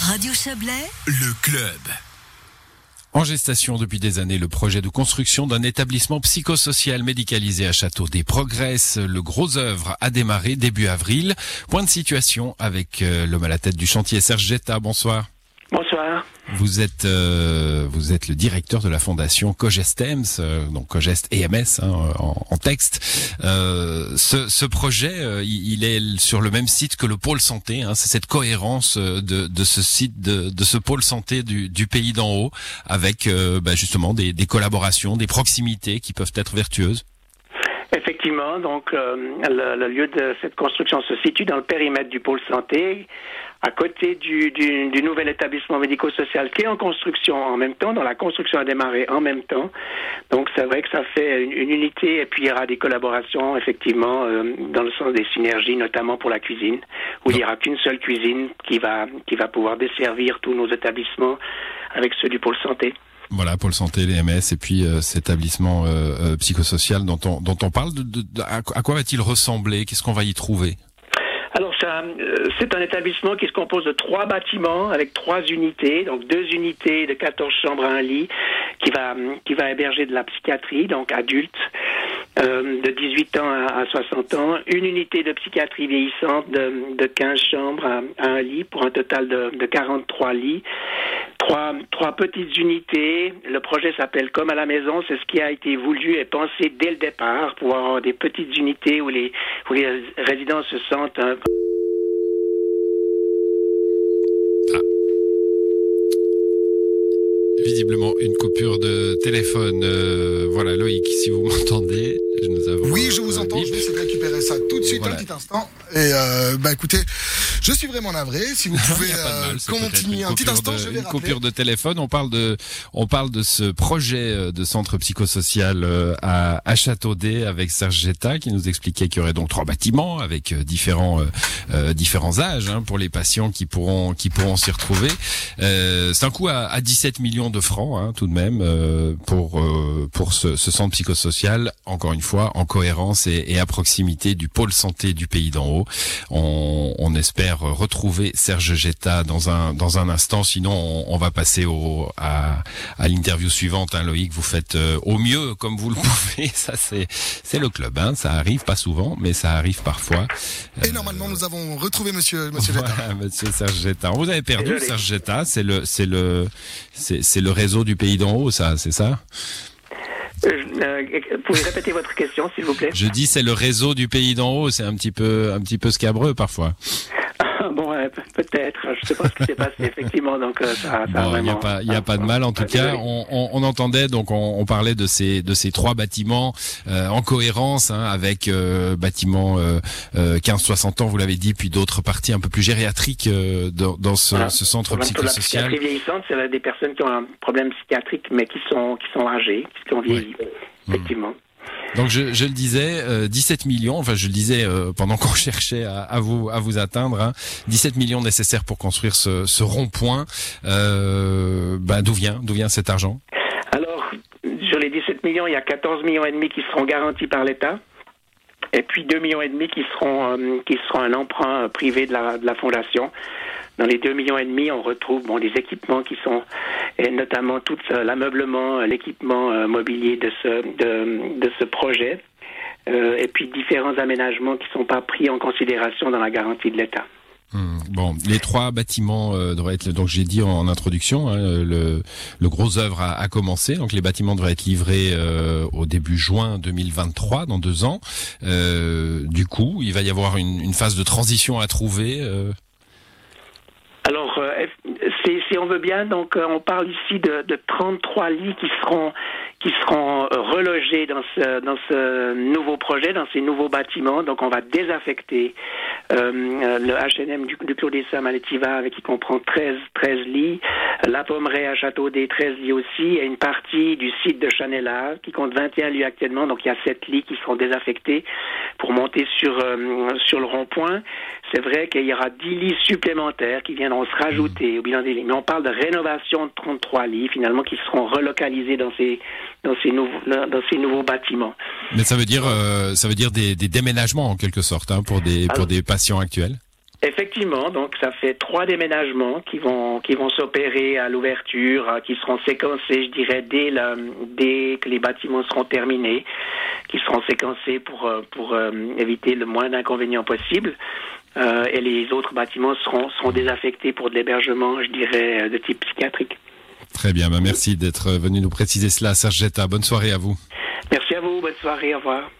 Radio Chablais, le club. En gestation depuis des années, le projet de construction d'un établissement psychosocial médicalisé à Château des progresse. Le gros œuvre a démarré début avril. Point de situation avec euh, l'homme à la tête du chantier, Serge Getta. Bonsoir. Bonsoir. Vous êtes euh, vous êtes le directeur de la fondation Cogestems, euh, donc Cogest EMS hein, en, en, texte. Euh, ce, ce, projet, euh, il est sur le même site que le pôle santé. Hein, C'est cette cohérence euh, de, de, ce site, de, de ce pôle santé du, du pays d'en haut, avec bah, justement des, des, collaborations, des proximités qui peuvent être vertueuses. Effectivement, donc le, le lieu de cette construction se situe dans le périmètre du pôle santé à côté du, du, du nouvel établissement médico-social qui est en construction en même temps, dont la construction a démarré en même temps. Donc c'est vrai que ça fait une, une, unité et puis il y aura des collaborations effectivement euh, dans le sens des synergies, notamment pour la cuisine, où il n'y aura qu'une seule cuisine qui va, qui va pouvoir desservir tous nos établissements avec ceux du pôle santé. Voilà, Pôle Santé, les MS, et puis euh, cet établissement euh, psychosocial dont on, dont on parle. De, à quoi va-t-il ressembler? Qu'est-ce qu'on va y trouver? Alors c'est un établissement qui se compose de trois bâtiments avec trois unités, donc deux unités de 14 chambres à un lit, qui va qui va héberger de la psychiatrie, donc adultes euh, de 18 ans à, à, 60 ans, une unité de psychiatrie vieillissante de, de 15 chambres à, un lit pour un total de, de 43 lits, trois petites unités. Le projet s'appelle Comme à la maison, c'est ce qui a été voulu et pensé dès le départ pour avoir des petites unités où les résidents se sentent un visiblement une coupure de téléphone. Euh, voilà, Loïc, si vous m'entendez, nous avons. Oui, je vous entends. Je vais essayer de récupérer ça tout de suite, voilà. un petit instant. Et euh, bah écoutez, je suis vraiment navré. Si vous pouvez euh, continuer un petit instant, de, je vais une rappeler. coupure de téléphone. On parle de, on parle de ce projet euh, de centre psychosocial euh, à, à Châteaudet avec Serge Getta qui nous expliquait qu'il y aurait donc trois bâtiments avec différents euh, différents âges hein, pour les patients qui pourront qui pourront s'y retrouver. C'est un coût à, à 17 millions de francs hein, tout de même pour pour ce, ce centre psychosocial. Encore une fois, en cohérence et, et à proximité du pôle santé du pays d'en haut. On, on, espère retrouver Serge Getta dans un dans un instant. Sinon, on, on va passer au à, à l'interview suivante. Hein, Loïc, vous faites euh, au mieux comme vous le pouvez. Ça, c'est c'est le club. Hein. Ça arrive pas souvent, mais ça arrive parfois. Et euh, normalement, nous avons retrouvé Monsieur Monsieur. Voilà, Monsieur Serge Getta. Vous avez perdu Serge Getta. C'est le c'est le c'est c'est le réseau du pays d'en haut. Ça, c'est ça? Euh, pouvez répéter votre question, s'il vous plaît? Je dis c'est le réseau du pays d'en haut, c'est un petit peu un petit peu scabreux parfois. Bon, euh, peut-être. Je sais pas ce qui s'est passé effectivement. Donc euh, ça, ça bon, il n'y a pas, il a pas de mal en tout cas. On, on, on, entendait donc on, on, parlait de ces de ces trois bâtiments euh, en cohérence hein, avec euh, bâtiments 15-60 ans, vous l'avez dit, puis d'autres parties un peu plus gériatriques dans, dans ce, voilà. ce centre psychosocial. La psychiatrie vieillissante, c'est des personnes qui ont un problème psychiatrique mais qui sont qui sont âgées, qui ont vieilli, oui. effectivement. Mmh. Donc je, le disais, euh, 17 millions. Enfin, je le disais euh, pendant qu'on cherchait à, vous à vous atteindre. Hein, 17 millions nécessaires pour construire ce, ce rond-point. Euh, bah, d'où vient d'où vient cet argent? Alors sur les 17 millions, il y a 14 millions et demi qui seront garantis par l'État. Et puis 2 millions et demi qui seront euh, qui seront un emprunt privé de la, de la fondation. Dans les 2 millions et demi, on retrouve bon des équipements qui sont et notamment tout l'ameublement, l'équipement euh, mobilier de ce de, de ce projet. Euh, et puis différents aménagements qui ne sont pas pris en considération dans la garantie de l'État. Hum, bon, les trois bâtiments euh, devraient être donc j'ai dit en introduction hein, le, le gros œuvre a, a, commencé donc les bâtiments devraient être livrés euh, au début juin 2023 dans deux ans. Euh, du coup, il va y avoir une, une phase de transition à trouver. Euh. Alors, euh, si on veut bien, donc euh, on parle ici de, de 33 lits qui seront qui seront relogés dans ce dans ce nouveau projet, dans ces nouveaux bâtiments. Donc on va désaffecter euh, le H&M du, du Clos des Sommes à qui comprend 13 13 lits, la Pommeraye à Château des 13 lits aussi, et une partie du site de Chanella qui compte 21 lits actuellement. Donc il y a 7 lits qui seront désaffectés pour monter sur euh, sur le rond-point. C'est vrai qu'il y aura 10 lits supplémentaires qui viendront se rajouter mmh. au bilan des lits. Mais on parle de rénovation de 33 lits, finalement, qui seront relocalisés dans ces, dans ces, nouveaux, dans ces nouveaux bâtiments. Mais ça veut dire, euh, ça veut dire des, des déménagements, en quelque sorte, hein, pour, des, Alors, pour des patients actuels? Effectivement, donc ça fait trois déménagements qui vont qui vont s'opérer à l'ouverture, euh, qui seront séquencés, je dirais, dès la, dès que les bâtiments seront terminés, qui seront séquencés pour euh, pour euh, éviter le moins d'inconvénients possible. et les autres bâtiments seront seront désaffectés pour de l'hébergement, je dirais, de type psychiatrique. Très bien, bah merci d'être venu nous préciser cela, Serge Bonne soirée à vous. Merci à vous, bonne soirée, au revoir.